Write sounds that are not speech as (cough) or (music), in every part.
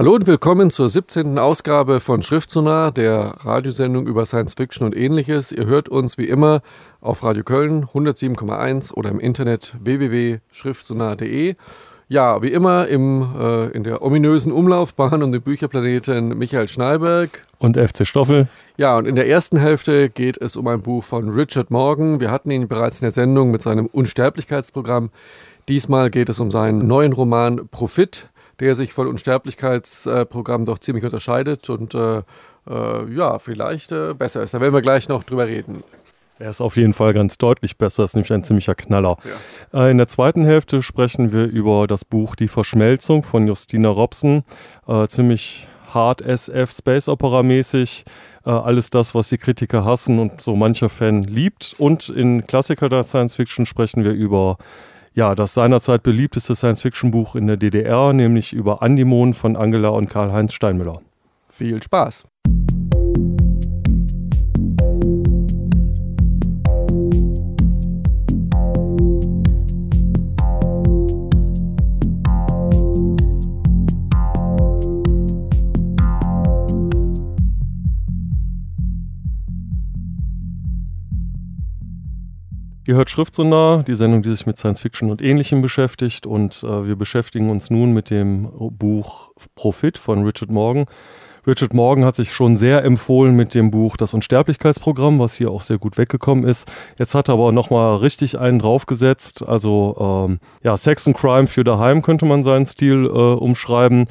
Hallo und willkommen zur 17. Ausgabe von Schriftsonar, der Radiosendung über Science Fiction und ähnliches. Ihr hört uns wie immer auf Radio Köln 107,1 oder im Internet www.schriftsonar.de. Ja, wie immer im, äh, in der ominösen Umlaufbahn um den Bücherplaneten Michael Schneiberg. Und FC Stoffel. Ja, und in der ersten Hälfte geht es um ein Buch von Richard Morgan. Wir hatten ihn bereits in der Sendung mit seinem Unsterblichkeitsprogramm. Diesmal geht es um seinen neuen Roman Profit der sich von Unsterblichkeitsprogrammen doch ziemlich unterscheidet und äh, äh, ja, vielleicht äh, besser ist. Da werden wir gleich noch drüber reden. Er ist auf jeden Fall ganz deutlich besser, ist nämlich ein ziemlicher Knaller. Ja. Äh, in der zweiten Hälfte sprechen wir über das Buch Die Verschmelzung von Justina Robson. Äh, ziemlich hart SF, Space Opera mäßig. Äh, alles das, was die Kritiker hassen und so mancher Fan liebt. Und in Klassiker der Science Fiction sprechen wir über ja, das seinerzeit beliebteste Science-Fiction-Buch in der DDR, nämlich über Andimon von Angela und Karl-Heinz Steinmüller. Viel Spaß! Ihr hört Schriftsonar, die Sendung, die sich mit Science Fiction und Ähnlichem beschäftigt. Und äh, wir beschäftigen uns nun mit dem Buch Profit von Richard Morgan. Richard Morgan hat sich schon sehr empfohlen mit dem Buch Das Unsterblichkeitsprogramm, was hier auch sehr gut weggekommen ist. Jetzt hat er aber nochmal richtig einen draufgesetzt. Also ähm, ja, Sex and Crime für daheim könnte man seinen Stil äh, umschreiben.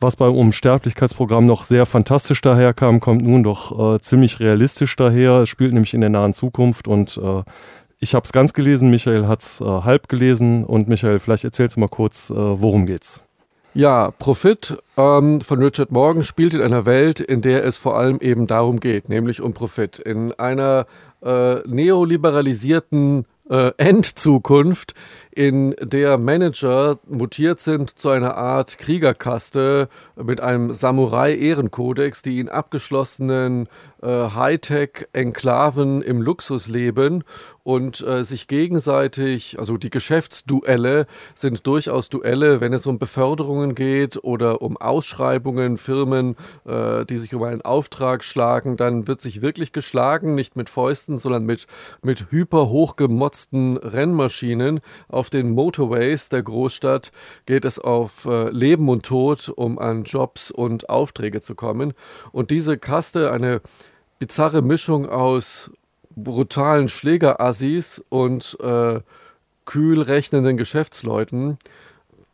Was beim Unsterblichkeitsprogramm noch sehr fantastisch daherkam, kommt nun doch äh, ziemlich realistisch daher. Es spielt nämlich in der nahen Zukunft und äh, ich habe es ganz gelesen, Michael hat es äh, halb gelesen und Michael, vielleicht erzählst du mal kurz, äh, worum geht's. Ja, Profit ähm, von Richard Morgan spielt in einer Welt, in der es vor allem eben darum geht, nämlich um Profit. In einer äh, neoliberalisierten äh, Endzukunft, in der Manager mutiert sind zu einer Art Kriegerkaste mit einem Samurai-Ehrenkodex, die in abgeschlossenen äh, Hightech-Enklaven im Luxus leben und äh, sich gegenseitig, also die Geschäftsduelle sind durchaus Duelle, wenn es um Beförderungen geht oder um Ausschreibungen, Firmen, äh, die sich um einen Auftrag schlagen, dann wird sich wirklich geschlagen, nicht mit Fäusten, sondern mit, mit hyper Rennmaschinen. Auf den Motorways der Großstadt geht es auf äh, Leben und Tod, um an Jobs und Aufträge zu kommen. Und diese Kaste, eine bizarre Mischung aus brutalen Schlägerassis und äh, kühl rechnenden Geschäftsleuten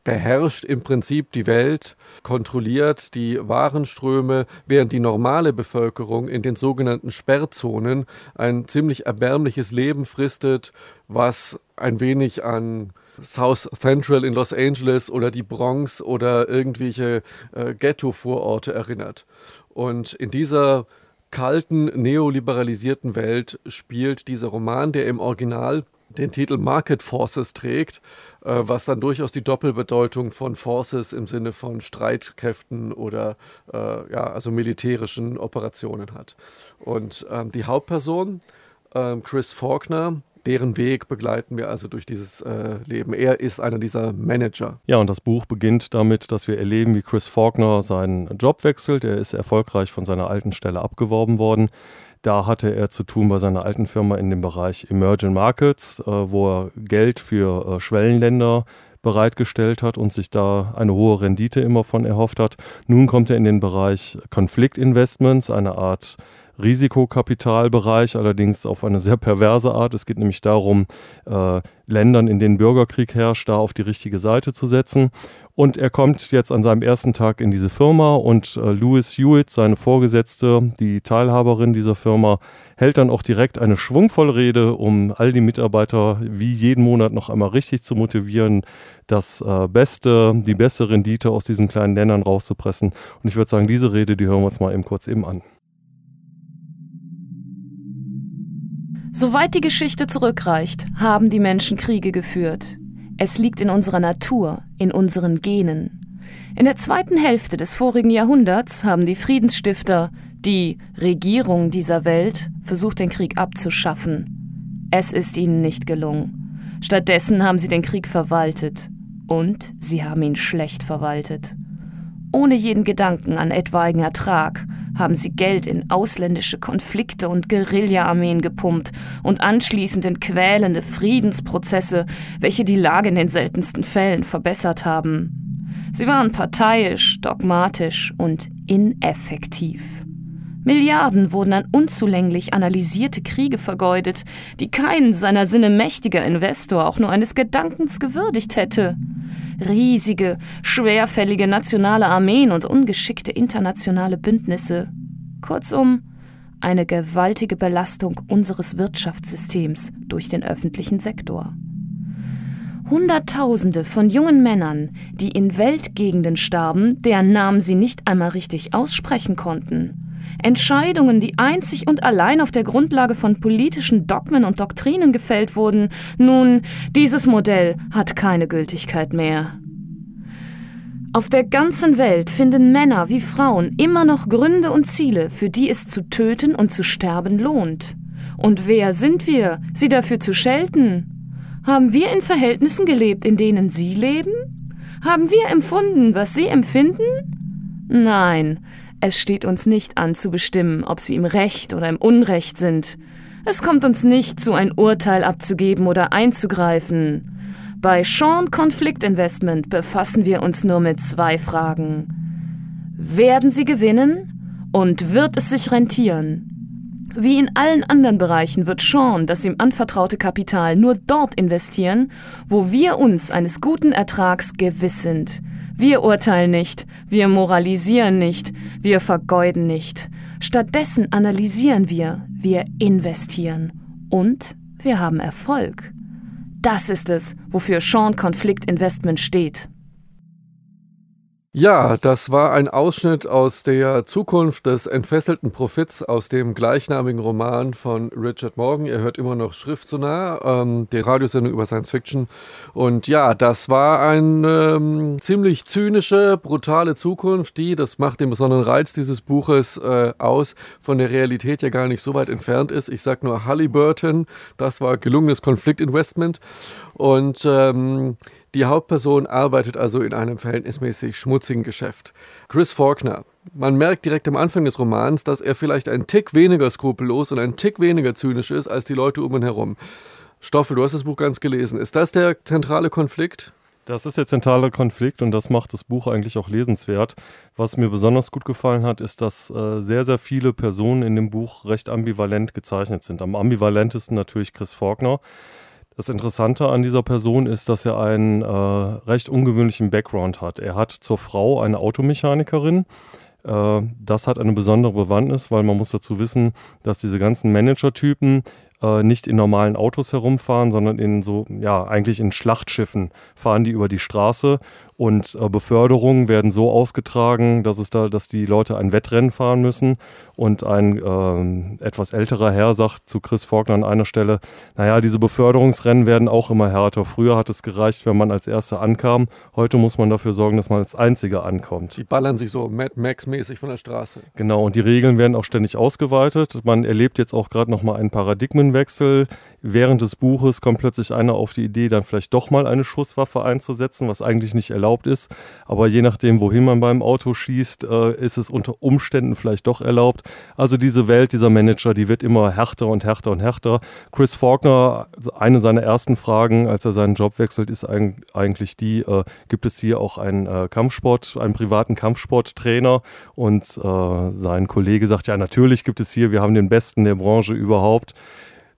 beherrscht im Prinzip die Welt, kontrolliert die Warenströme, während die normale Bevölkerung in den sogenannten Sperrzonen ein ziemlich erbärmliches Leben fristet, was ein wenig an South Central in Los Angeles oder die Bronx oder irgendwelche äh, Ghetto-Vororte erinnert. Und in dieser kalten, neoliberalisierten Welt spielt dieser Roman, der im Original den Titel Market Forces trägt, äh, was dann durchaus die Doppelbedeutung von Forces im Sinne von Streitkräften oder äh, ja, also militärischen Operationen hat. Und ähm, die Hauptperson, ähm, Chris Faulkner, deren Weg begleiten wir also durch dieses äh, Leben. Er ist einer dieser Manager. Ja, und das Buch beginnt damit, dass wir erleben, wie Chris Faulkner seinen Job wechselt. Er ist erfolgreich von seiner alten Stelle abgeworben worden. Da hatte er zu tun bei seiner alten Firma in dem Bereich Emerging Markets, äh, wo er Geld für äh, Schwellenländer bereitgestellt hat und sich da eine hohe Rendite immer von erhofft hat. Nun kommt er in den Bereich Konfliktinvestments, eine Art Risikokapitalbereich, allerdings auf eine sehr perverse Art. Es geht nämlich darum, äh, Ländern, in denen Bürgerkrieg herrscht, da auf die richtige Seite zu setzen. Und er kommt jetzt an seinem ersten Tag in diese Firma und äh, Louis Hewitt, seine Vorgesetzte, die Teilhaberin dieser Firma, hält dann auch direkt eine schwungvolle Rede, um all die Mitarbeiter wie jeden Monat noch einmal richtig zu motivieren, das äh, Beste, die beste Rendite aus diesen kleinen Ländern rauszupressen. Und ich würde sagen, diese Rede, die hören wir uns mal eben kurz eben an. Soweit die Geschichte zurückreicht, haben die Menschen Kriege geführt. Es liegt in unserer Natur, in unseren Genen. In der zweiten Hälfte des vorigen Jahrhunderts haben die Friedensstifter, die Regierung dieser Welt, versucht, den Krieg abzuschaffen. Es ist ihnen nicht gelungen. Stattdessen haben sie den Krieg verwaltet. Und sie haben ihn schlecht verwaltet. Ohne jeden Gedanken an etwaigen Ertrag haben sie Geld in ausländische Konflikte und Guerilla-Armeen gepumpt und anschließend in quälende Friedensprozesse, welche die Lage in den seltensten Fällen verbessert haben. Sie waren parteiisch, dogmatisch und ineffektiv. Milliarden wurden an unzulänglich analysierte Kriege vergeudet, die keinen seiner Sinne mächtiger Investor auch nur eines Gedankens gewürdigt hätte. Riesige, schwerfällige nationale Armeen und ungeschickte internationale Bündnisse. Kurzum, eine gewaltige Belastung unseres Wirtschaftssystems durch den öffentlichen Sektor. Hunderttausende von jungen Männern, die in Weltgegenden starben, deren Namen sie nicht einmal richtig aussprechen konnten. Entscheidungen, die einzig und allein auf der Grundlage von politischen Dogmen und Doktrinen gefällt wurden. Nun, dieses Modell hat keine Gültigkeit mehr. Auf der ganzen Welt finden Männer wie Frauen immer noch Gründe und Ziele, für die es zu töten und zu sterben lohnt. Und wer sind wir, sie dafür zu schelten? Haben wir in Verhältnissen gelebt, in denen sie leben? Haben wir empfunden, was sie empfinden? Nein, es steht uns nicht an zu bestimmen, ob sie im Recht oder im Unrecht sind. Es kommt uns nicht zu, ein Urteil abzugeben oder einzugreifen. Bei Sean Conflict Investment befassen wir uns nur mit zwei Fragen. Werden sie gewinnen und wird es sich rentieren? Wie in allen anderen Bereichen wird Sean das ihm anvertraute Kapital nur dort investieren, wo wir uns eines guten Ertrags gewiss sind. Wir urteilen nicht, wir moralisieren nicht, wir vergeuden nicht. Stattdessen analysieren wir, wir investieren und wir haben Erfolg. Das ist es, wofür Sean Konflikt Investment steht. Ja, das war ein Ausschnitt aus der Zukunft des entfesselten Profits aus dem gleichnamigen Roman von Richard Morgan. Ihr hört immer noch Schrift so nah, ähm, die Radiosendung über Science Fiction. Und ja, das war eine ähm, ziemlich zynische, brutale Zukunft, die, das macht den besonderen Reiz dieses Buches äh, aus, von der Realität ja gar nicht so weit entfernt ist. Ich sag nur Halliburton, das war gelungenes Konfliktinvestment. Und ähm, die Hauptperson arbeitet also in einem verhältnismäßig schmutzigen Geschäft. Chris Faulkner. Man merkt direkt am Anfang des Romans, dass er vielleicht ein Tick weniger skrupellos und ein Tick weniger zynisch ist als die Leute um ihn herum. Stoffel, du hast das Buch ganz gelesen. Ist das der zentrale Konflikt? Das ist der zentrale Konflikt und das macht das Buch eigentlich auch lesenswert. Was mir besonders gut gefallen hat, ist, dass äh, sehr, sehr viele Personen in dem Buch recht ambivalent gezeichnet sind. Am ambivalentesten natürlich Chris Faulkner das Interessante an dieser Person ist, dass er einen äh, recht ungewöhnlichen Background hat. Er hat zur Frau eine Automechanikerin. Äh, das hat eine besondere Bewandtnis, weil man muss dazu wissen, dass diese ganzen Manager-Typen äh, nicht in normalen Autos herumfahren, sondern in so, ja, eigentlich in Schlachtschiffen fahren die über die Straße und äh, Beförderungen werden so ausgetragen, dass es da, dass die Leute ein Wettrennen fahren müssen. Und ein äh, etwas älterer Herr sagt zu Chris Faulkner an einer Stelle, naja, diese Beförderungsrennen werden auch immer härter. Früher hat es gereicht, wenn man als Erster ankam. Heute muss man dafür sorgen, dass man als Einziger ankommt. Die ballern sich so Mad Max-mäßig von der Straße. Genau, und die Regeln werden auch ständig ausgeweitet. Man erlebt jetzt auch gerade nochmal einen Paradigmenwechsel. Während des Buches kommt plötzlich einer auf die Idee, dann vielleicht doch mal eine Schusswaffe einzusetzen, was eigentlich nicht erlaubt ist. Aber je nachdem, wohin man beim Auto schießt, äh, ist es unter Umständen vielleicht doch erlaubt. Also diese Welt dieser Manager, die wird immer härter und härter und härter. Chris Faulkner, eine seiner ersten Fragen, als er seinen Job wechselt, ist eigentlich die, äh, gibt es hier auch einen äh, Kampfsport, einen privaten Kampfsporttrainer? Und sein Kollege sagt, ja, natürlich gibt es hier, wir haben den Besten der Branche überhaupt.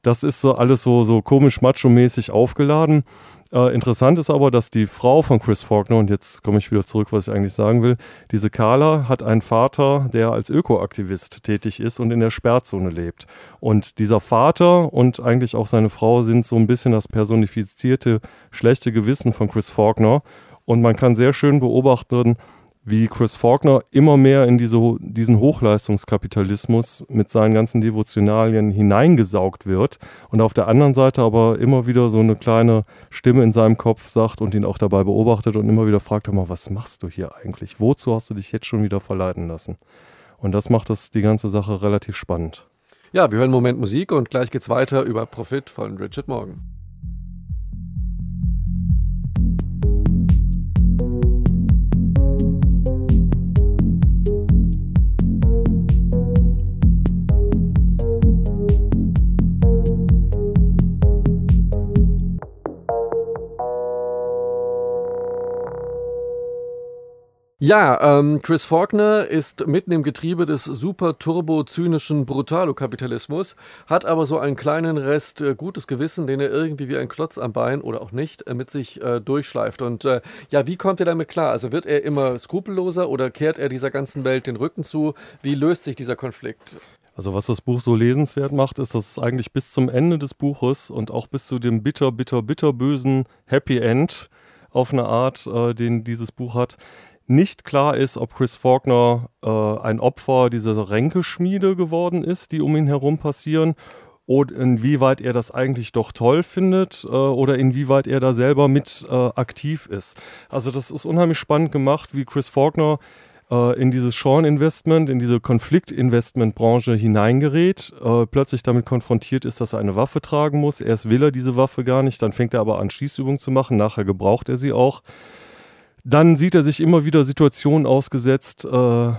Das ist so alles so, so komisch macho-mäßig aufgeladen. Äh, interessant ist aber, dass die Frau von Chris Faulkner, und jetzt komme ich wieder zurück, was ich eigentlich sagen will, diese Carla hat einen Vater, der als Ökoaktivist tätig ist und in der Sperrzone lebt. Und dieser Vater und eigentlich auch seine Frau sind so ein bisschen das personifizierte schlechte Gewissen von Chris Faulkner. Und man kann sehr schön beobachten, wie Chris Faulkner immer mehr in diese, diesen Hochleistungskapitalismus mit seinen ganzen Devotionalien hineingesaugt wird und auf der anderen Seite aber immer wieder so eine kleine Stimme in seinem Kopf sagt und ihn auch dabei beobachtet und immer wieder fragt, mal, was machst du hier eigentlich? Wozu hast du dich jetzt schon wieder verleiten lassen? Und das macht das die ganze Sache relativ spannend. Ja, wir hören einen Moment Musik und gleich geht's weiter über Profit von Richard Morgan. Ja, ähm, Chris Faulkner ist mitten im Getriebe des super turbo-zynischen Brutalo-Kapitalismus, hat aber so einen kleinen Rest äh, gutes Gewissen, den er irgendwie wie ein Klotz am Bein oder auch nicht äh, mit sich äh, durchschleift. Und äh, ja, wie kommt er damit klar? Also wird er immer skrupelloser oder kehrt er dieser ganzen Welt den Rücken zu? Wie löst sich dieser Konflikt? Also was das Buch so lesenswert macht, ist, dass es eigentlich bis zum Ende des Buches und auch bis zu dem bitter, bitter, bitter bösen Happy End auf eine Art, äh, den dieses Buch hat, nicht klar ist, ob Chris Faulkner äh, ein Opfer dieser Ränkeschmiede geworden ist, die um ihn herum passieren, oder inwieweit er das eigentlich doch toll findet äh, oder inwieweit er da selber mit äh, aktiv ist. Also das ist unheimlich spannend gemacht, wie Chris Faulkner äh, in dieses Sean-Investment, in diese Konflikt-Investment-Branche hineingerät, äh, plötzlich damit konfrontiert ist, dass er eine Waffe tragen muss. Erst will er diese Waffe gar nicht, dann fängt er aber an, Schießübungen zu machen, nachher gebraucht er sie auch. Dann sieht er sich immer wieder Situationen ausgesetzt, äh,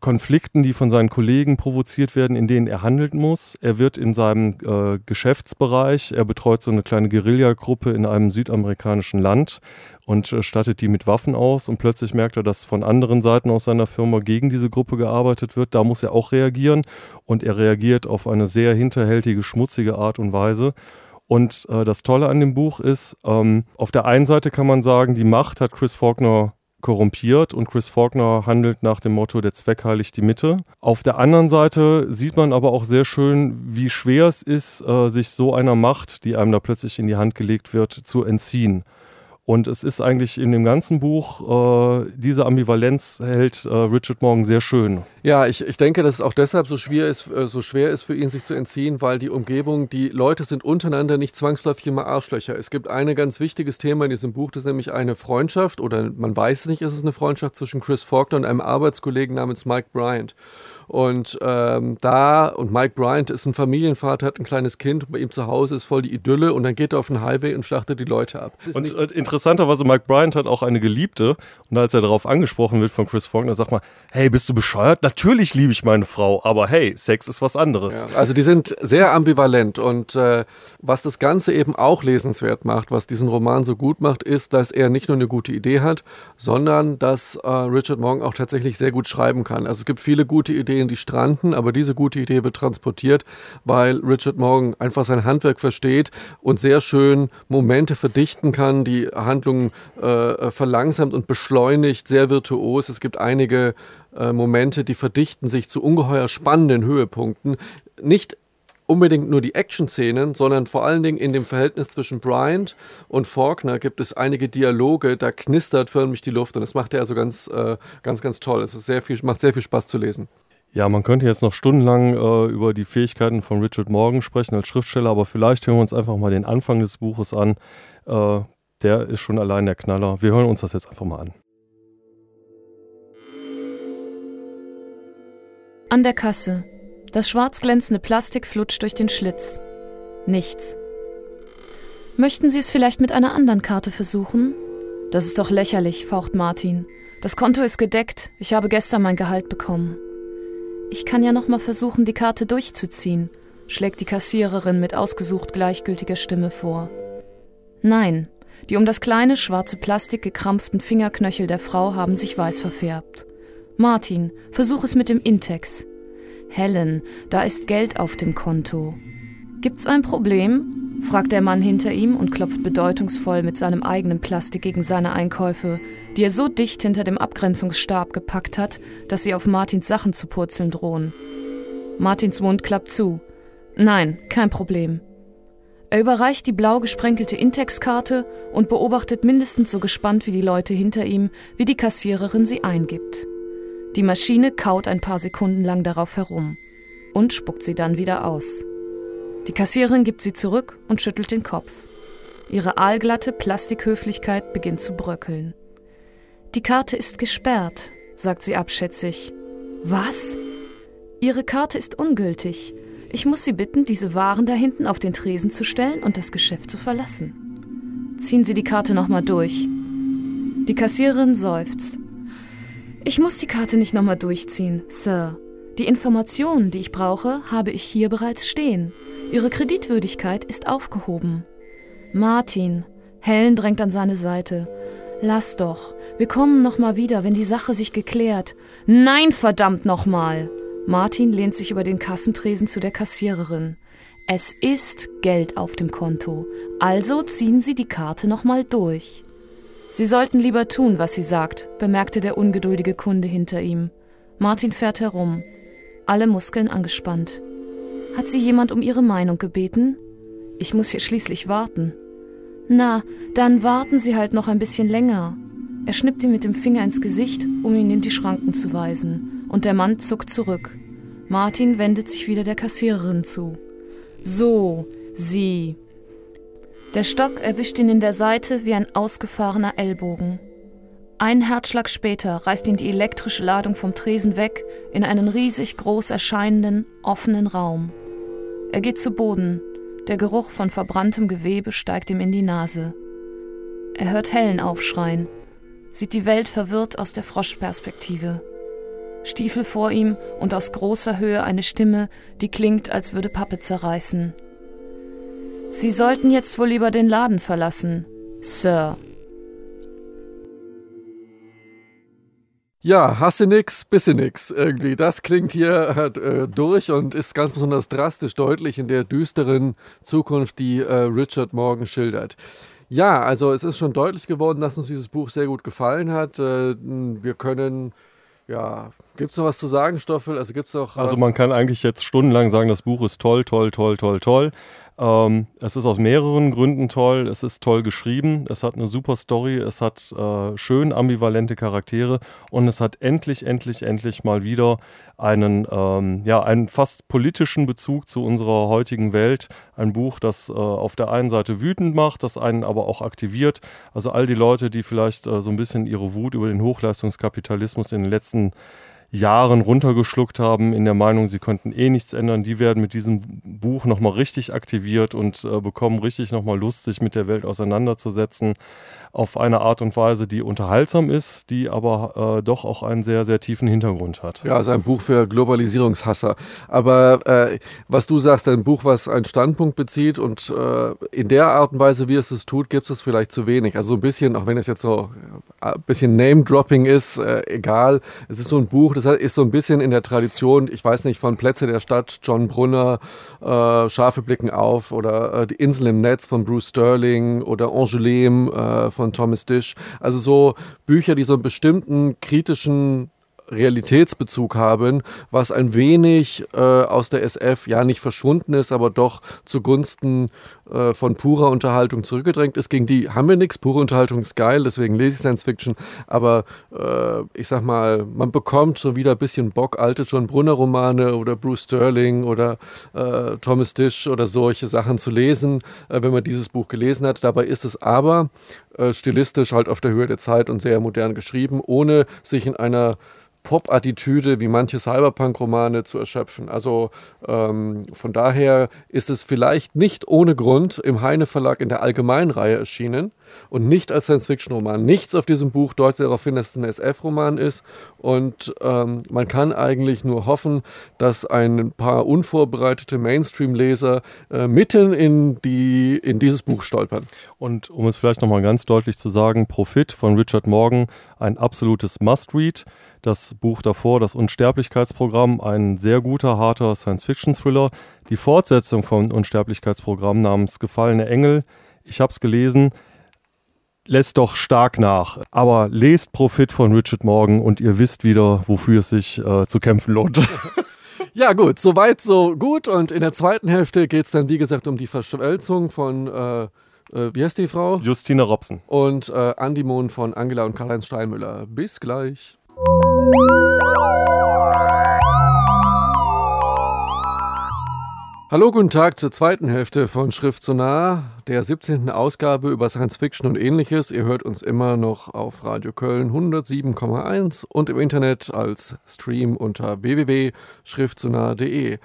Konflikten, die von seinen Kollegen provoziert werden, in denen er handeln muss. Er wird in seinem äh, Geschäftsbereich, er betreut so eine kleine Guerillagruppe in einem südamerikanischen Land und äh, stattet die mit Waffen aus und plötzlich merkt er, dass von anderen Seiten aus seiner Firma gegen diese Gruppe gearbeitet wird. Da muss er auch reagieren und er reagiert auf eine sehr hinterhältige, schmutzige Art und Weise. Und äh, das Tolle an dem Buch ist, ähm, auf der einen Seite kann man sagen, die Macht hat Chris Faulkner korrumpiert und Chris Faulkner handelt nach dem Motto, der Zweck heiligt die Mitte. Auf der anderen Seite sieht man aber auch sehr schön, wie schwer es ist, äh, sich so einer Macht, die einem da plötzlich in die Hand gelegt wird, zu entziehen. Und es ist eigentlich in dem ganzen Buch, äh, diese Ambivalenz hält äh, Richard Morgan sehr schön. Ja, ich, ich denke, dass es auch deshalb so schwer, ist, äh, so schwer ist für ihn, sich zu entziehen, weil die Umgebung, die Leute sind untereinander nicht zwangsläufig immer Arschlöcher. Es gibt ein ganz wichtiges Thema in diesem Buch, das ist nämlich eine Freundschaft, oder man weiß nicht, ist es eine Freundschaft zwischen Chris Faulkner und einem Arbeitskollegen namens Mike Bryant. Und ähm, da, und Mike Bryant ist ein Familienvater, hat ein kleines Kind, bei ihm zu Hause ist voll die Idylle und dann geht er auf den Highway und schlachtet die Leute ab. Und äh, interessanterweise, Mike Bryant hat auch eine Geliebte und als er darauf angesprochen wird von Chris Faulkner, sagt man, hey, bist du bescheuert? Natürlich liebe ich meine Frau, aber hey, Sex ist was anderes. Ja, also die sind sehr ambivalent und äh, was das Ganze eben auch lesenswert macht, was diesen Roman so gut macht, ist, dass er nicht nur eine gute Idee hat, sondern dass äh, Richard Morgan auch tatsächlich sehr gut schreiben kann. Also es gibt viele gute Ideen, Ideen, die stranden, aber diese gute Idee wird transportiert, weil Richard Morgan einfach sein Handwerk versteht und sehr schön Momente verdichten kann, die Handlung äh, verlangsamt und beschleunigt, sehr virtuos. Es gibt einige äh, Momente, die verdichten sich zu ungeheuer spannenden Höhepunkten. Nicht unbedingt nur die Action-Szenen, sondern vor allen Dingen in dem Verhältnis zwischen Bryant und Faulkner gibt es einige Dialoge, da knistert förmlich die Luft und das macht er also ganz, äh, ganz, ganz toll. Es sehr viel, macht sehr viel Spaß zu lesen. Ja, man könnte jetzt noch stundenlang äh, über die Fähigkeiten von Richard Morgan sprechen als Schriftsteller, aber vielleicht hören wir uns einfach mal den Anfang des Buches an. Äh, der ist schon allein der Knaller. Wir hören uns das jetzt einfach mal an. An der Kasse. Das schwarz glänzende Plastik flutscht durch den Schlitz. Nichts. Möchten Sie es vielleicht mit einer anderen Karte versuchen? Das ist doch lächerlich, faucht Martin. Das Konto ist gedeckt. Ich habe gestern mein Gehalt bekommen. Ich kann ja noch mal versuchen, die Karte durchzuziehen, schlägt die Kassiererin mit ausgesucht gleichgültiger Stimme vor. Nein, die um das kleine schwarze Plastik gekrampften Fingerknöchel der Frau haben sich weiß verfärbt. Martin, versuch es mit dem Intex. Helen, da ist Geld auf dem Konto. Gibt's ein Problem? fragt der Mann hinter ihm und klopft bedeutungsvoll mit seinem eigenen Plastik gegen seine Einkäufe, die er so dicht hinter dem Abgrenzungsstab gepackt hat, dass sie auf Martins Sachen zu purzeln drohen. Martins Mund klappt zu. Nein, kein Problem. Er überreicht die blau gesprenkelte Intex-Karte und beobachtet mindestens so gespannt wie die Leute hinter ihm, wie die Kassiererin sie eingibt. Die Maschine kaut ein paar Sekunden lang darauf herum und spuckt sie dann wieder aus. Die Kassiererin gibt sie zurück und schüttelt den Kopf. Ihre aalglatte Plastikhöflichkeit beginnt zu bröckeln. Die Karte ist gesperrt, sagt sie abschätzig. Was? Ihre Karte ist ungültig. Ich muss Sie bitten, diese Waren da hinten auf den Tresen zu stellen und das Geschäft zu verlassen. Ziehen Sie die Karte nochmal durch. Die Kassiererin seufzt. Ich muss die Karte nicht nochmal durchziehen, Sir. Die Informationen, die ich brauche, habe ich hier bereits stehen. Ihre Kreditwürdigkeit ist aufgehoben. Martin, Helen drängt an seine Seite. Lass doch. Wir kommen noch mal wieder, wenn die Sache sich geklärt. Nein, verdammt noch mal. Martin lehnt sich über den Kassentresen zu der Kassiererin. Es ist Geld auf dem Konto, also ziehen Sie die Karte noch mal durch. Sie sollten lieber tun, was sie sagt, bemerkte der ungeduldige Kunde hinter ihm. Martin fährt herum, alle Muskeln angespannt. Hat sie jemand um ihre Meinung gebeten? Ich muss hier schließlich warten. Na, dann warten Sie halt noch ein bisschen länger. Er schnippt ihm mit dem Finger ins Gesicht, um ihn in die Schranken zu weisen, und der Mann zuckt zurück. Martin wendet sich wieder der Kassiererin zu. So, Sie. Der Stock erwischt ihn in der Seite wie ein ausgefahrener Ellbogen. Ein Herzschlag später reißt ihn die elektrische Ladung vom Tresen weg in einen riesig groß erscheinenden, offenen Raum. Er geht zu Boden. Der Geruch von verbranntem Gewebe steigt ihm in die Nase. Er hört Helen aufschreien, sieht die Welt verwirrt aus der Froschperspektive. Stiefel vor ihm und aus großer Höhe eine Stimme, die klingt, als würde Pappe zerreißen. Sie sollten jetzt wohl lieber den Laden verlassen, Sir. Ja, hasse nix, bisse nix irgendwie. Das klingt hier halt, äh, durch und ist ganz besonders drastisch deutlich in der düsteren Zukunft, die äh, Richard Morgan schildert. Ja, also es ist schon deutlich geworden, dass uns dieses Buch sehr gut gefallen hat. Äh, wir können, ja, gibt es noch was zu sagen, Stoffel? Also gibt es noch. Also man kann eigentlich jetzt stundenlang sagen, das Buch ist toll, toll, toll, toll, toll. Ähm, es ist aus mehreren Gründen toll. Es ist toll geschrieben. Es hat eine super Story. Es hat äh, schön ambivalente Charaktere und es hat endlich, endlich, endlich mal wieder einen, ähm, ja, einen fast politischen Bezug zu unserer heutigen Welt. Ein Buch, das äh, auf der einen Seite wütend macht, das einen aber auch aktiviert. Also all die Leute, die vielleicht äh, so ein bisschen ihre Wut über den Hochleistungskapitalismus in den letzten Jahren runtergeschluckt haben, in der Meinung, sie könnten eh nichts ändern, die werden mit diesem Buch nochmal richtig aktiviert und äh, bekommen richtig nochmal Lust, sich mit der Welt auseinanderzusetzen auf eine Art und Weise, die unterhaltsam ist, die aber äh, doch auch einen sehr, sehr tiefen Hintergrund hat. Ja, also ein Buch für Globalisierungshasser. Aber äh, was du sagst, ein Buch, was einen Standpunkt bezieht und äh, in der Art und Weise, wie es es tut, gibt es vielleicht zu wenig. Also so ein bisschen, auch wenn es jetzt so ein bisschen Name-Dropping ist, äh, egal. Es ist so ein Buch, das ist so ein bisschen in der Tradition, ich weiß nicht, von Plätze der Stadt, John Brunner, äh, Schafe blicken auf oder äh, Die Insel im Netz von Bruce Sterling oder Angoulême von von Thomas Dish. Also so Bücher, die so einen bestimmten kritischen Realitätsbezug haben, was ein wenig äh, aus der SF ja nicht verschwunden ist, aber doch zugunsten äh, von purer Unterhaltung zurückgedrängt ist. Gegen die haben wir nichts. Pure Unterhaltung ist geil, deswegen lese ich Science Fiction. Aber äh, ich sag mal, man bekommt so wieder ein bisschen Bock, alte John Brunner Romane oder Bruce Sterling oder äh, Thomas Dish oder solche Sachen zu lesen, äh, wenn man dieses Buch gelesen hat. Dabei ist es aber äh, stilistisch halt auf der Höhe der Zeit und sehr modern geschrieben, ohne sich in einer Pop-Attitüde wie manche Cyberpunk-Romane zu erschöpfen. Also ähm, von daher ist es vielleicht nicht ohne Grund im Heine Verlag in der Allgemeinreihe erschienen und nicht als Science-Fiction-Roman. Nichts auf diesem Buch deutet darauf hin, dass es ein SF-Roman ist und ähm, man kann eigentlich nur hoffen, dass ein paar unvorbereitete Mainstream-Leser äh, mitten in, die, in dieses Buch stolpern. Und um es vielleicht nochmal ganz deutlich zu sagen, Profit von Richard Morgan, ein absolutes Must-Read. Das Buch davor, das Unsterblichkeitsprogramm, ein sehr guter, harter Science-Fiction-Thriller. Die Fortsetzung vom Unsterblichkeitsprogramm namens Gefallene Engel, ich habe es gelesen, lässt doch stark nach. Aber lest Profit von Richard Morgan und ihr wisst wieder, wofür es sich äh, zu kämpfen lohnt. (laughs) Ja, gut, soweit, so gut. Und in der zweiten Hälfte geht es dann, wie gesagt, um die Verschmelzung von, äh, äh, wie heißt die Frau? Justine Robson. Und äh, Andimon von Angela und Karl-Heinz Steinmüller. Bis gleich. Hallo, guten Tag zur zweiten Hälfte von Schrift so nah, der 17. Ausgabe über Science Fiction und ähnliches. Ihr hört uns immer noch auf Radio Köln 107,1 und im Internet als Stream unter www.schriftsonah.de.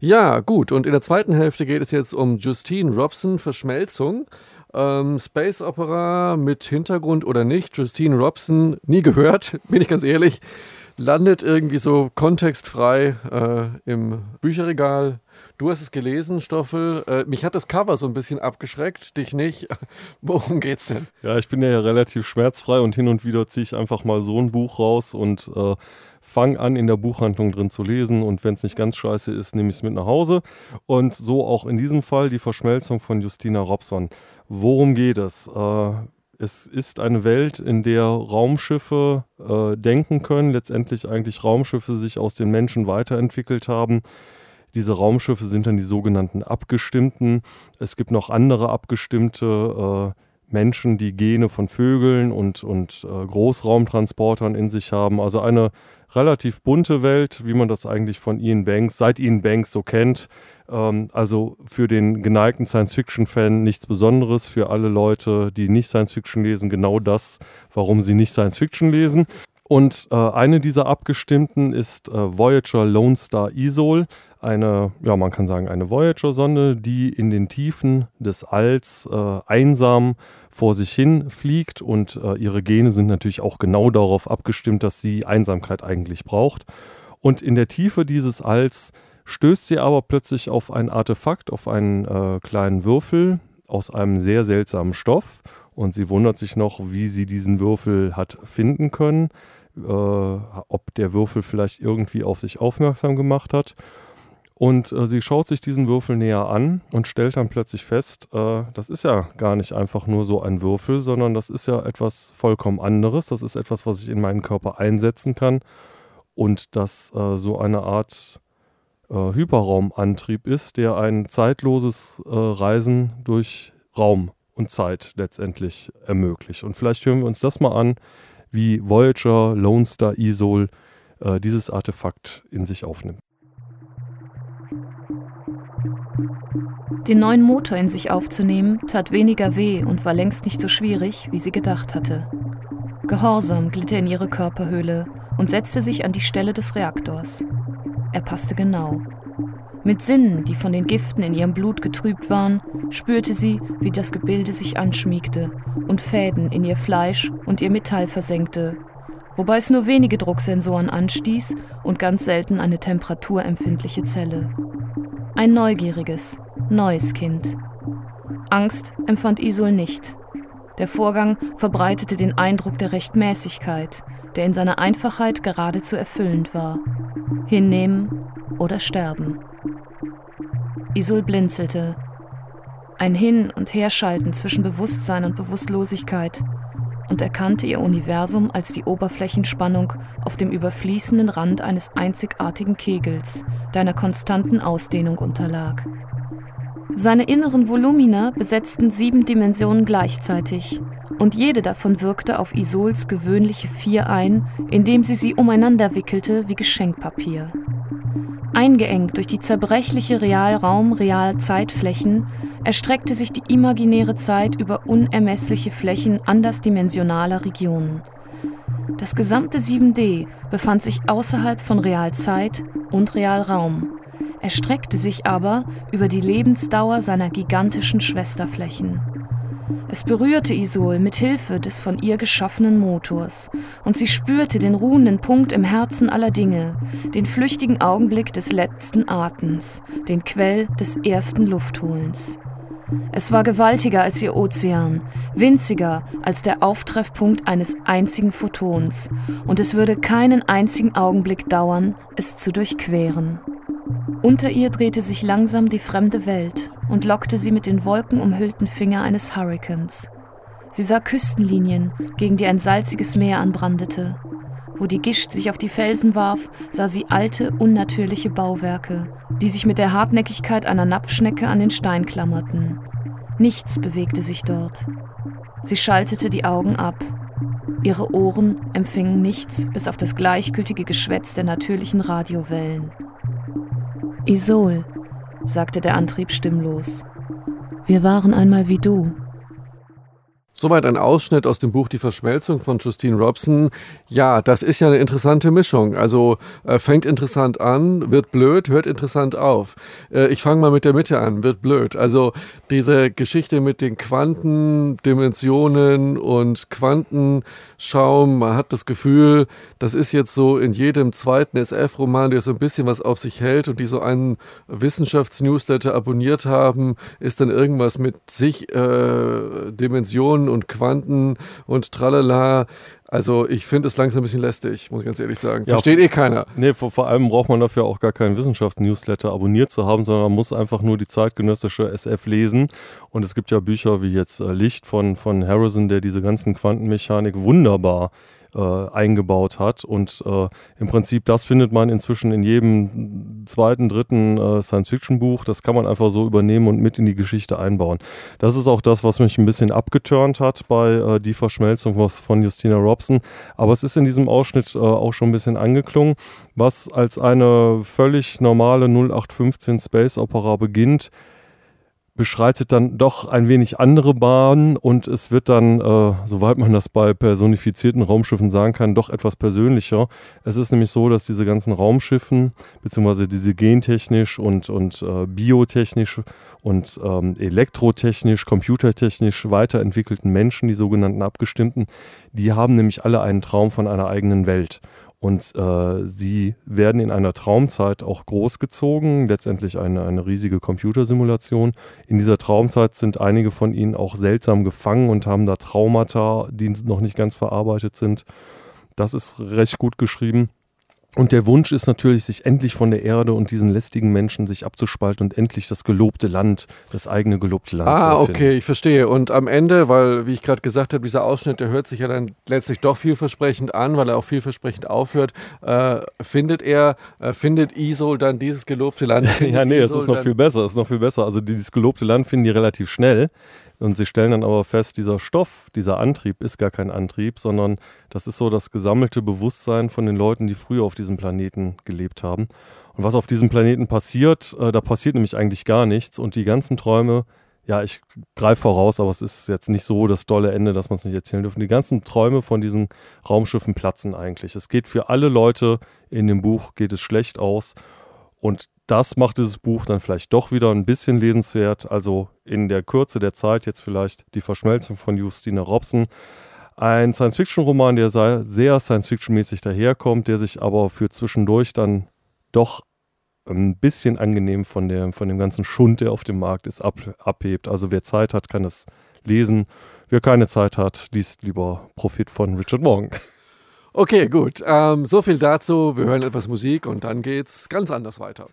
Ja, gut, und in der zweiten Hälfte geht es jetzt um Justine Robson, Verschmelzung. Ähm, Space Opera mit Hintergrund oder nicht, Justine Robson, nie gehört, (laughs) bin ich ganz ehrlich. landet irgendwie so kontextfrei äh, im Bücherregal. Du hast es gelesen, Stoffel. Äh, mich hat das Cover so ein bisschen abgeschreckt, dich nicht. (laughs) Worum geht's denn? Ja, ich bin ja relativ schmerzfrei und hin und wieder ziehe ich einfach mal so ein Buch raus und äh, fange an, in der Buchhandlung drin zu lesen und wenn es nicht ganz scheiße ist, nehme ich es mit nach Hause. Und so auch in diesem Fall die Verschmelzung von Justina Robson. Worum geht es? Äh, es ist eine Welt, in der Raumschiffe äh, denken können, letztendlich eigentlich Raumschiffe sich aus den Menschen weiterentwickelt haben. Diese Raumschiffe sind dann die sogenannten Abgestimmten. Es gibt noch andere abgestimmte äh, Menschen, die Gene von Vögeln und, und äh, Großraumtransportern in sich haben. Also eine relativ bunte Welt, wie man das eigentlich von Ian Banks, seit Ian Banks so kennt. Ähm, also für den geneigten Science-Fiction-Fan nichts Besonderes, für alle Leute, die nicht Science-Fiction lesen, genau das, warum sie nicht Science-Fiction lesen. Und äh, eine dieser Abgestimmten ist äh, Voyager Lone Star Isol, eine, ja, man kann sagen, eine Voyager-Sonde, die in den Tiefen des Alls äh, einsam vor sich hin fliegt und äh, ihre Gene sind natürlich auch genau darauf abgestimmt, dass sie Einsamkeit eigentlich braucht. Und in der Tiefe dieses Alls stößt sie aber plötzlich auf ein Artefakt, auf einen äh, kleinen Würfel aus einem sehr seltsamen Stoff und sie wundert sich noch, wie sie diesen Würfel hat finden können äh, ob der Würfel vielleicht irgendwie auf sich aufmerksam gemacht hat. Und äh, sie schaut sich diesen Würfel näher an und stellt dann plötzlich fest, äh, das ist ja gar nicht einfach nur so ein Würfel, sondern das ist ja etwas vollkommen anderes. Das ist etwas, was ich in meinen Körper einsetzen kann und das äh, so eine Art äh, Hyperraumantrieb ist, der ein zeitloses äh, Reisen durch Raum und Zeit letztendlich ermöglicht. Und vielleicht hören wir uns das mal an, wie Voyager, Lone Star, Isol äh, dieses Artefakt in sich aufnimmt. Den neuen Motor in sich aufzunehmen, tat weniger weh und war längst nicht so schwierig, wie sie gedacht hatte. Gehorsam glitt er in ihre Körperhöhle und setzte sich an die Stelle des Reaktors. Er passte genau. Mit Sinnen, die von den Giften in ihrem Blut getrübt waren, spürte sie, wie das Gebilde sich anschmiegte und Fäden in ihr Fleisch und ihr Metall versenkte, wobei es nur wenige Drucksensoren anstieß und ganz selten eine temperaturempfindliche Zelle. Ein neugieriges, neues Kind. Angst empfand Isol nicht. Der Vorgang verbreitete den Eindruck der Rechtmäßigkeit, der in seiner Einfachheit geradezu erfüllend war. Hinnehmen oder sterben. Isul blinzelte. Ein Hin- und Herschalten zwischen Bewusstsein und Bewusstlosigkeit und erkannte ihr Universum als die Oberflächenspannung auf dem überfließenden Rand eines einzigartigen Kegels, der einer konstanten Ausdehnung unterlag. Seine inneren Volumina besetzten sieben Dimensionen gleichzeitig, und jede davon wirkte auf Isols gewöhnliche Vier ein, indem sie sie umeinander wickelte wie Geschenkpapier. Eingeengt durch die zerbrechliche Realraum-Realzeitflächen erstreckte sich die imaginäre Zeit über unermessliche Flächen andersdimensionaler Regionen. Das gesamte 7D befand sich außerhalb von Realzeit und Realraum, erstreckte sich aber über die Lebensdauer seiner gigantischen Schwesterflächen. Es berührte Isol mit Hilfe des von ihr geschaffenen Motors, und sie spürte den ruhenden Punkt im Herzen aller Dinge, den flüchtigen Augenblick des letzten Atems, den Quell des ersten Luftholens. Es war gewaltiger als ihr Ozean, winziger als der Auftreffpunkt eines einzigen Photons, und es würde keinen einzigen Augenblick dauern, es zu durchqueren. Unter ihr drehte sich langsam die fremde Welt und lockte sie mit den wolkenumhüllten Finger eines Hurrikans. Sie sah Küstenlinien, gegen die ein salziges Meer anbrandete. Wo die Gischt sich auf die Felsen warf, sah sie alte, unnatürliche Bauwerke, die sich mit der Hartnäckigkeit einer Napfschnecke an den Stein klammerten. Nichts bewegte sich dort. Sie schaltete die Augen ab. Ihre Ohren empfingen nichts bis auf das gleichgültige Geschwätz der natürlichen Radiowellen. Isol, sagte der Antrieb stimmlos. Wir waren einmal wie du. Soweit ein Ausschnitt aus dem Buch Die Verschmelzung von Justine Robson. Ja, das ist ja eine interessante Mischung. Also äh, fängt interessant an, wird blöd, hört interessant auf. Äh, ich fange mal mit der Mitte an, wird blöd. Also diese Geschichte mit den Quantendimensionen und Quantenschaum, man hat das Gefühl, das ist jetzt so in jedem zweiten SF-Roman, der so ein bisschen was auf sich hält und die so einen Wissenschaftsnewsletter abonniert haben, ist dann irgendwas mit sich äh, Dimensionen Dimensionen und Quanten und tralala. Also ich finde es langsam ein bisschen lästig, muss ich ganz ehrlich sagen. Versteht ja, eh keiner. Nee, vor, vor, allem braucht man dafür auch gar keinen Wissenschaftsnewsletter abonniert zu haben, sondern man muss einfach nur die zeitgenössische SF lesen. Und es gibt ja Bücher wie jetzt äh, Licht von, von Harrison, der diese ganzen Quantenmechanik wunderbar äh, eingebaut hat. Und äh, im Prinzip, das findet man inzwischen in jedem zweiten, dritten äh, Science-Fiction-Buch. Das kann man einfach so übernehmen und mit in die Geschichte einbauen. Das ist auch das, was mich ein bisschen abgeturnt hat bei äh, Die Verschmelzung von Justina Robson. Aber es ist in diesem Ausschnitt äh, auch schon ein bisschen angeklungen, was als eine völlig normale 0815 Space Opera beginnt beschreitet dann doch ein wenig andere Bahnen und es wird dann, äh, soweit man das bei personifizierten Raumschiffen sagen kann, doch etwas persönlicher. Es ist nämlich so, dass diese ganzen Raumschiffen, beziehungsweise diese gentechnisch und, und äh, biotechnisch und ähm, elektrotechnisch, computertechnisch weiterentwickelten Menschen, die sogenannten Abgestimmten, die haben nämlich alle einen Traum von einer eigenen Welt. Und äh, sie werden in einer Traumzeit auch großgezogen, letztendlich eine, eine riesige Computersimulation. In dieser Traumzeit sind einige von ihnen auch seltsam gefangen und haben da Traumata, die noch nicht ganz verarbeitet sind. Das ist recht gut geschrieben. Und der Wunsch ist natürlich, sich endlich von der Erde und diesen lästigen Menschen sich abzuspalten und endlich das gelobte Land, das eigene gelobte Land ah, zu erfinden. Ah, okay, ich verstehe. Und am Ende, weil, wie ich gerade gesagt habe, dieser Ausschnitt, der hört sich ja dann letztlich doch vielversprechend an, weil er auch vielversprechend aufhört, äh, findet er, äh, findet Isol dann dieses gelobte Land? (laughs) ja, nee, es ist noch viel besser, es ist noch viel besser. Also dieses gelobte Land finden die relativ schnell. Und sie stellen dann aber fest, dieser Stoff, dieser Antrieb ist gar kein Antrieb, sondern das ist so das gesammelte Bewusstsein von den Leuten, die früher auf diesem Planeten gelebt haben. Und was auf diesem Planeten passiert, äh, da passiert nämlich eigentlich gar nichts. Und die ganzen Träume, ja, ich greife voraus, aber es ist jetzt nicht so das dolle Ende, dass man es nicht erzählen dürfen. Die ganzen Träume von diesen Raumschiffen platzen eigentlich. Es geht für alle Leute in dem Buch, geht es schlecht aus. Und das macht dieses Buch dann vielleicht doch wieder ein bisschen lesenswert. Also in der Kürze der Zeit jetzt vielleicht die Verschmelzung von Justina Robson. Ein Science-Fiction-Roman, der sehr Science-Fiction-mäßig daherkommt, der sich aber für zwischendurch dann doch ein bisschen angenehm von, der, von dem ganzen Schund, der auf dem Markt ist, ab, abhebt. Also wer Zeit hat, kann es lesen. Wer keine Zeit hat, liest lieber Profit von Richard Morgan. Okay, gut. Ähm, so viel dazu. Wir hören etwas Musik und dann geht's ganz anders weiter.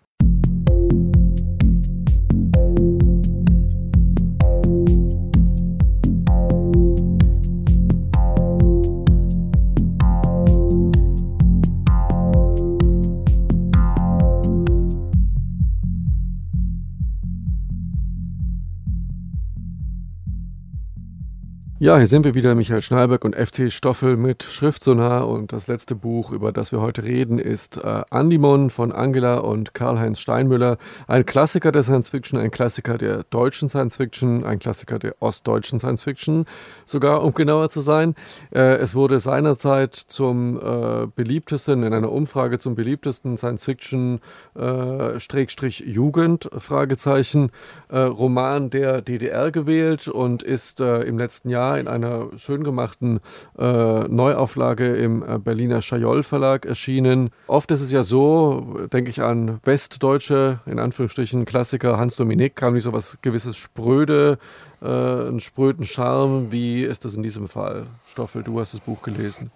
Ja, hier sind wir wieder, Michael Schneiberg und FC Stoffel mit Schriftsonar. Und das letzte Buch, über das wir heute reden, ist äh, Andimon von Angela und Karl-Heinz Steinmüller. Ein Klassiker der Science Fiction, ein Klassiker der deutschen Science Fiction, ein Klassiker der ostdeutschen Science Fiction, sogar um genauer zu sein. Äh, es wurde seinerzeit zum äh, beliebtesten, in einer Umfrage zum beliebtesten Science Fiction äh, Jugend, Fragezeichen, äh, Roman der DDR gewählt und ist äh, im letzten Jahr Jahr in einer schön gemachten äh, Neuauflage im äh, Berliner Schajol Verlag erschienen. Oft ist es ja so, denke ich an westdeutsche, in Anführungsstrichen Klassiker, Hans Dominik, kam nicht so was gewisses Spröde, äh, einen spröden Charme. Wie ist das in diesem Fall? Stoffel, du hast das Buch gelesen.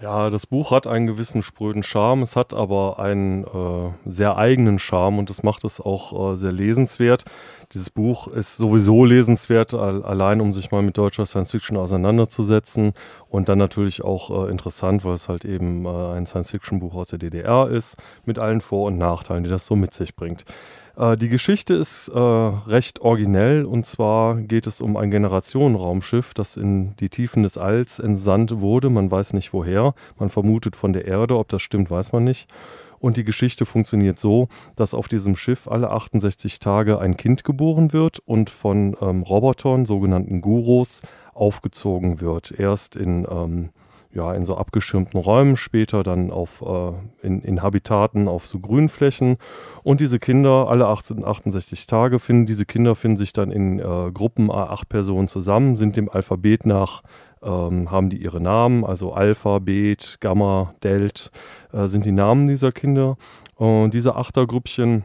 Ja, das Buch hat einen gewissen spröden Charme, es hat aber einen äh, sehr eigenen Charme und das macht es auch äh, sehr lesenswert. Dieses Buch ist sowieso lesenswert, allein um sich mal mit deutscher Science Fiction auseinanderzusetzen und dann natürlich auch äh, interessant, weil es halt eben äh, ein Science Fiction Buch aus der DDR ist, mit allen Vor- und Nachteilen, die das so mit sich bringt. Äh, die Geschichte ist äh, recht originell und zwar geht es um ein Generationenraumschiff, das in die Tiefen des Alls entsandt wurde. Man weiß nicht woher, man vermutet von der Erde, ob das stimmt, weiß man nicht. Und die Geschichte funktioniert so, dass auf diesem Schiff alle 68 Tage ein Kind geboren wird und von ähm, Robotern, sogenannten Gurus, aufgezogen wird. Erst in ähm, ja, in so abgeschirmten Räumen, später dann auf, äh, in, in Habitaten auf so Grünflächen. Und diese Kinder, alle 18, 68 Tage, finden diese Kinder finden sich dann in äh, Gruppen A8 Personen zusammen, sind dem Alphabet nach, ähm, haben die ihre Namen, also Alpha, Bet, Gamma, Delt äh, sind die Namen dieser Kinder. Und diese Achtergrüppchen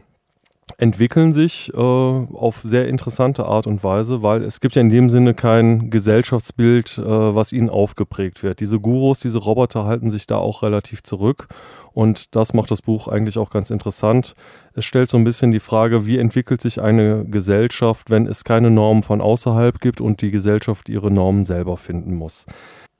entwickeln sich äh, auf sehr interessante Art und Weise, weil es gibt ja in dem Sinne kein Gesellschaftsbild, äh, was ihnen aufgeprägt wird. Diese Gurus, diese Roboter halten sich da auch relativ zurück und das macht das Buch eigentlich auch ganz interessant. Es stellt so ein bisschen die Frage, wie entwickelt sich eine Gesellschaft, wenn es keine Normen von außerhalb gibt und die Gesellschaft ihre Normen selber finden muss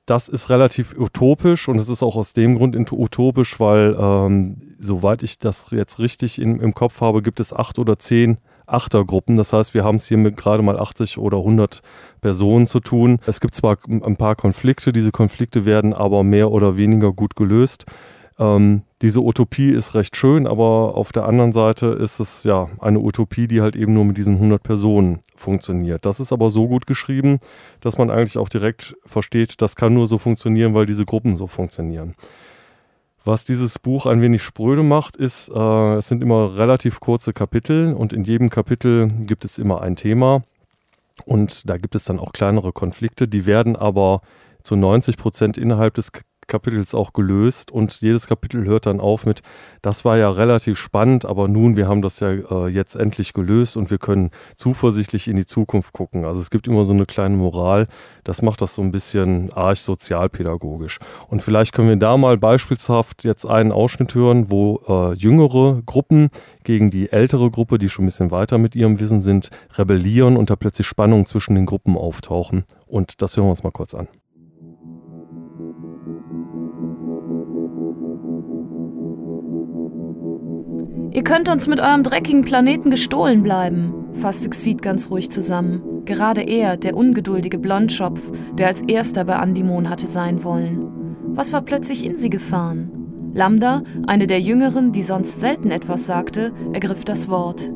das ist relativ utopisch und es ist auch aus dem Grund utopisch, weil, ähm, soweit ich das jetzt richtig in, im Kopf habe, gibt es acht oder zehn Achtergruppen. Das heißt, wir haben es hier mit gerade mal 80 oder 100 Personen zu tun. Es gibt zwar ein paar Konflikte, diese Konflikte werden aber mehr oder weniger gut gelöst. Ähm, diese Utopie ist recht schön, aber auf der anderen Seite ist es ja eine Utopie, die halt eben nur mit diesen 100 Personen funktioniert. Das ist aber so gut geschrieben, dass man eigentlich auch direkt versteht, das kann nur so funktionieren, weil diese Gruppen so funktionieren. Was dieses Buch ein wenig spröde macht, ist, äh, es sind immer relativ kurze Kapitel und in jedem Kapitel gibt es immer ein Thema. Und da gibt es dann auch kleinere Konflikte, die werden aber zu 90 Prozent innerhalb des Kapitels auch gelöst und jedes Kapitel hört dann auf mit, das war ja relativ spannend, aber nun, wir haben das ja äh, jetzt endlich gelöst und wir können zuversichtlich in die Zukunft gucken. Also es gibt immer so eine kleine Moral, das macht das so ein bisschen arch sozialpädagogisch. Und vielleicht können wir da mal beispielshaft jetzt einen Ausschnitt hören, wo äh, jüngere Gruppen gegen die ältere Gruppe, die schon ein bisschen weiter mit ihrem Wissen sind, rebellieren und da plötzlich Spannungen zwischen den Gruppen auftauchen. Und das hören wir uns mal kurz an. Ihr könnt uns mit eurem dreckigen Planeten gestohlen bleiben, fasste Xid ganz ruhig zusammen. Gerade er, der ungeduldige Blondschopf, der als erster bei Andimon hatte sein wollen. Was war plötzlich in sie gefahren? Lambda, eine der Jüngeren, die sonst selten etwas sagte, ergriff das Wort.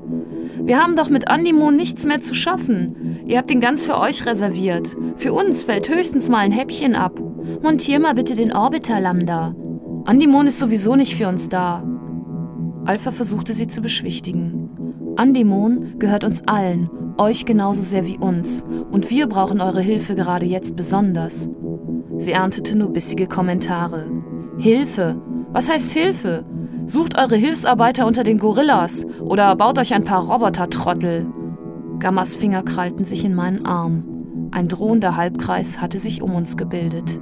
Wir haben doch mit Andimon nichts mehr zu schaffen. Ihr habt ihn ganz für euch reserviert. Für uns fällt höchstens mal ein Häppchen ab. Montier mal bitte den Orbiter, Lambda. Andimon ist sowieso nicht für uns da. Alpha versuchte sie zu beschwichtigen. Andemon gehört uns allen, euch genauso sehr wie uns, und wir brauchen eure Hilfe gerade jetzt besonders. Sie erntete nur bissige Kommentare. Hilfe? Was heißt Hilfe? Sucht eure Hilfsarbeiter unter den Gorillas oder baut euch ein paar Roboter-Trottel. Gammas Finger krallten sich in meinen Arm. Ein drohender Halbkreis hatte sich um uns gebildet.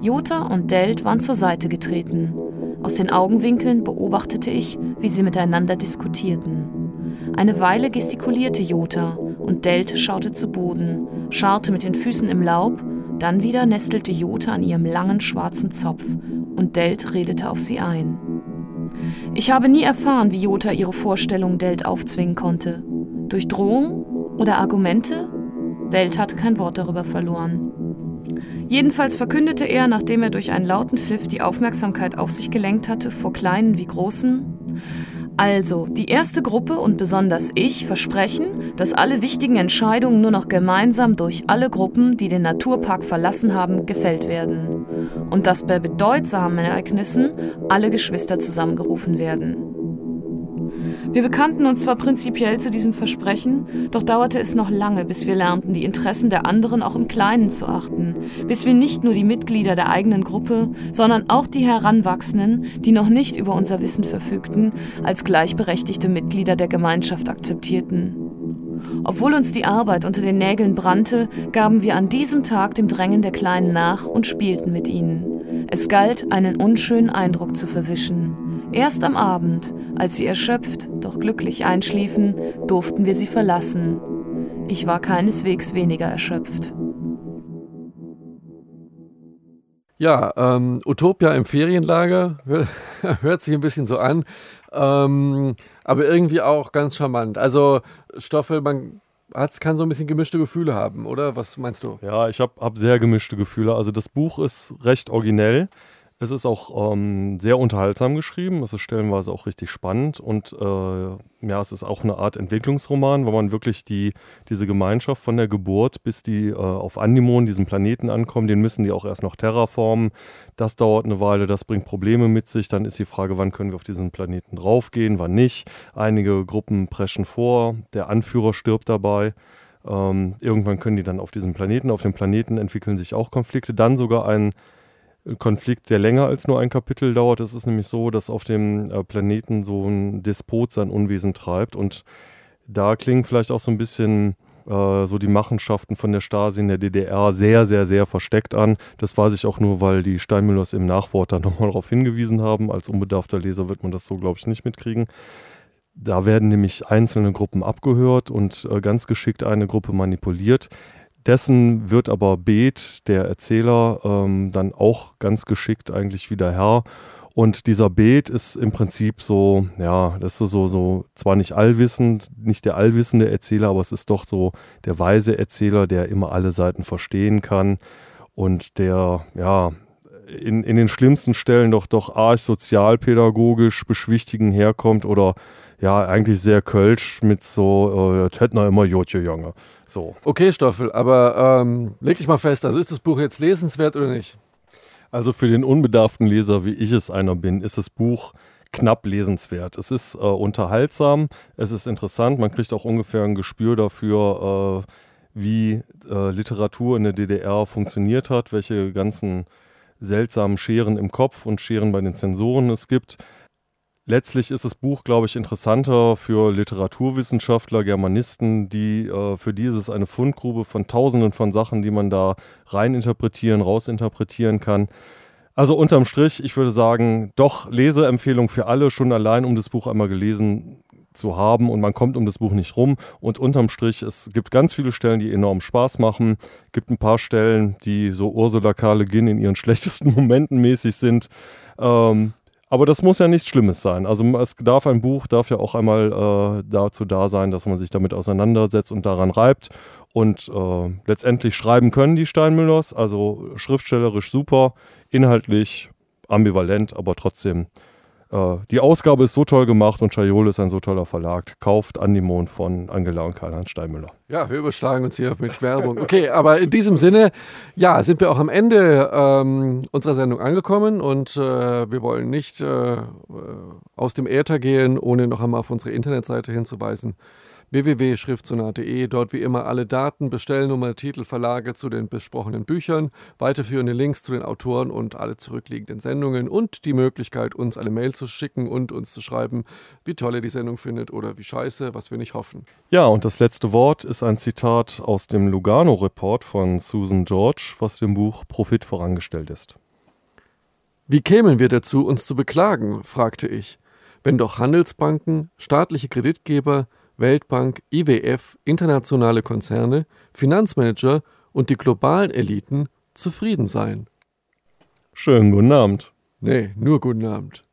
Jota und Delt waren zur Seite getreten. Aus den Augenwinkeln beobachtete ich, wie sie miteinander diskutierten. Eine Weile gestikulierte Jota und Delt schaute zu Boden, scharrte mit den Füßen im Laub, dann wieder nestelte Jota an ihrem langen schwarzen Zopf und Delt redete auf sie ein. Ich habe nie erfahren, wie Jota ihre Vorstellung Delt aufzwingen konnte. Durch Drohung oder Argumente? Delt hatte kein Wort darüber verloren. Jedenfalls verkündete er, nachdem er durch einen lauten Pfiff die Aufmerksamkeit auf sich gelenkt hatte, vor Kleinen wie Großen, also, die erste Gruppe und besonders ich versprechen, dass alle wichtigen Entscheidungen nur noch gemeinsam durch alle Gruppen, die den Naturpark verlassen haben, gefällt werden. Und dass bei bedeutsamen Ereignissen alle Geschwister zusammengerufen werden. Wir bekannten uns zwar prinzipiell zu diesem Versprechen, doch dauerte es noch lange, bis wir lernten, die Interessen der anderen auch im Kleinen zu achten, bis wir nicht nur die Mitglieder der eigenen Gruppe, sondern auch die Heranwachsenden, die noch nicht über unser Wissen verfügten, als gleichberechtigte Mitglieder der Gemeinschaft akzeptierten. Obwohl uns die Arbeit unter den Nägeln brannte, gaben wir an diesem Tag dem Drängen der Kleinen nach und spielten mit ihnen. Es galt, einen unschönen Eindruck zu verwischen. Erst am Abend, als sie erschöpft, doch glücklich einschliefen, durften wir sie verlassen. Ich war keineswegs weniger erschöpft. Ja, ähm, Utopia im Ferienlager (laughs) hört sich ein bisschen so an, ähm, aber irgendwie auch ganz charmant. Also Stoffel, man hat, kann so ein bisschen gemischte Gefühle haben, oder? Was meinst du? Ja, ich habe hab sehr gemischte Gefühle. Also das Buch ist recht originell. Es ist auch ähm, sehr unterhaltsam geschrieben, es ist stellenweise auch richtig spannend und äh, ja, es ist auch eine Art Entwicklungsroman, wo man wirklich die, diese Gemeinschaft von der Geburt bis die äh, auf Andimon, diesen Planeten ankommen, den müssen die auch erst noch terraformen. Das dauert eine Weile, das bringt Probleme mit sich. Dann ist die Frage, wann können wir auf diesen Planeten draufgehen, wann nicht. Einige Gruppen preschen vor, der Anführer stirbt dabei. Ähm, irgendwann können die dann auf diesem Planeten, auf dem Planeten entwickeln sich auch Konflikte. Dann sogar ein Konflikt, der länger als nur ein Kapitel dauert. Es ist nämlich so, dass auf dem äh, Planeten so ein Despot sein Unwesen treibt und da klingen vielleicht auch so ein bisschen äh, so die Machenschaften von der Stasi in der DDR sehr, sehr, sehr versteckt an. Das weiß ich auch nur, weil die Steinmüllers im Nachwort dann (laughs) nochmal darauf hingewiesen haben. Als unbedarfter Leser wird man das so, glaube ich, nicht mitkriegen. Da werden nämlich einzelne Gruppen abgehört und äh, ganz geschickt eine Gruppe manipuliert. Dessen wird aber Beet, der Erzähler, ähm, dann auch ganz geschickt eigentlich wieder Herr. Und dieser Beet ist im Prinzip so, ja, das ist so, so, zwar nicht allwissend, nicht der allwissende Erzähler, aber es ist doch so der weise Erzähler, der immer alle Seiten verstehen kann und der, ja, in, in den schlimmsten Stellen doch doch arg sozialpädagogisch beschwichtigen herkommt oder ja, eigentlich sehr kölsch mit so, äh, das hätten wir immer Jotje Junge. So. Okay, Stoffel, aber ähm, leg dich mal fest, also ist das Buch jetzt lesenswert oder nicht? Also für den unbedarften Leser, wie ich es einer bin, ist das Buch knapp lesenswert. Es ist äh, unterhaltsam, es ist interessant, man kriegt auch ungefähr ein Gespür dafür, äh, wie äh, Literatur in der DDR funktioniert hat, welche ganzen seltsamen Scheren im Kopf und Scheren bei den Zensoren es gibt. Letztlich ist das Buch, glaube ich, interessanter für Literaturwissenschaftler, Germanisten, die äh, für die ist es eine Fundgrube von Tausenden von Sachen, die man da reininterpretieren, rausinterpretieren kann. Also unterm Strich, ich würde sagen, doch Leseempfehlung für alle, schon allein, um das Buch einmal gelesen zu haben und man kommt um das Buch nicht rum. Und unterm Strich, es gibt ganz viele Stellen, die enorm Spaß machen. Es gibt ein paar Stellen, die so Ursula K. Le in ihren (laughs) schlechtesten Momenten mäßig sind. Ähm, aber das muss ja nichts Schlimmes sein. Also es darf ein Buch, darf ja auch einmal äh, dazu da sein, dass man sich damit auseinandersetzt und daran reibt. Und äh, letztendlich schreiben können die Steinmüllers, also schriftstellerisch super, inhaltlich ambivalent, aber trotzdem die Ausgabe ist so toll gemacht und Chayol ist ein so toller Verlag. Kauft Andimon von Angela und Karl-Heinz Steinmüller. Ja, wir überschlagen uns hier mit Werbung. Okay, aber in diesem Sinne, ja, sind wir auch am Ende ähm, unserer Sendung angekommen und äh, wir wollen nicht äh, äh aus dem Äther gehen, ohne noch einmal auf unsere Internetseite hinzuweisen www.schriftsonat.de. Dort wie immer alle Daten, Bestellnummer, Titel, Verlage zu den besprochenen Büchern, weiterführende Links zu den Autoren und alle zurückliegenden Sendungen und die Möglichkeit, uns eine Mail zu schicken und uns zu schreiben, wie toll ihr die Sendung findet oder wie scheiße, was wir nicht hoffen. Ja, und das letzte Wort ist ein Zitat aus dem Lugano-Report von Susan George, was dem Buch Profit vorangestellt ist. Wie kämen wir dazu, uns zu beklagen, fragte ich, wenn doch Handelsbanken, staatliche Kreditgeber, Weltbank, IWF, internationale Konzerne, Finanzmanager und die globalen Eliten zufrieden seien. Schönen guten Abend. Nee, nur guten Abend.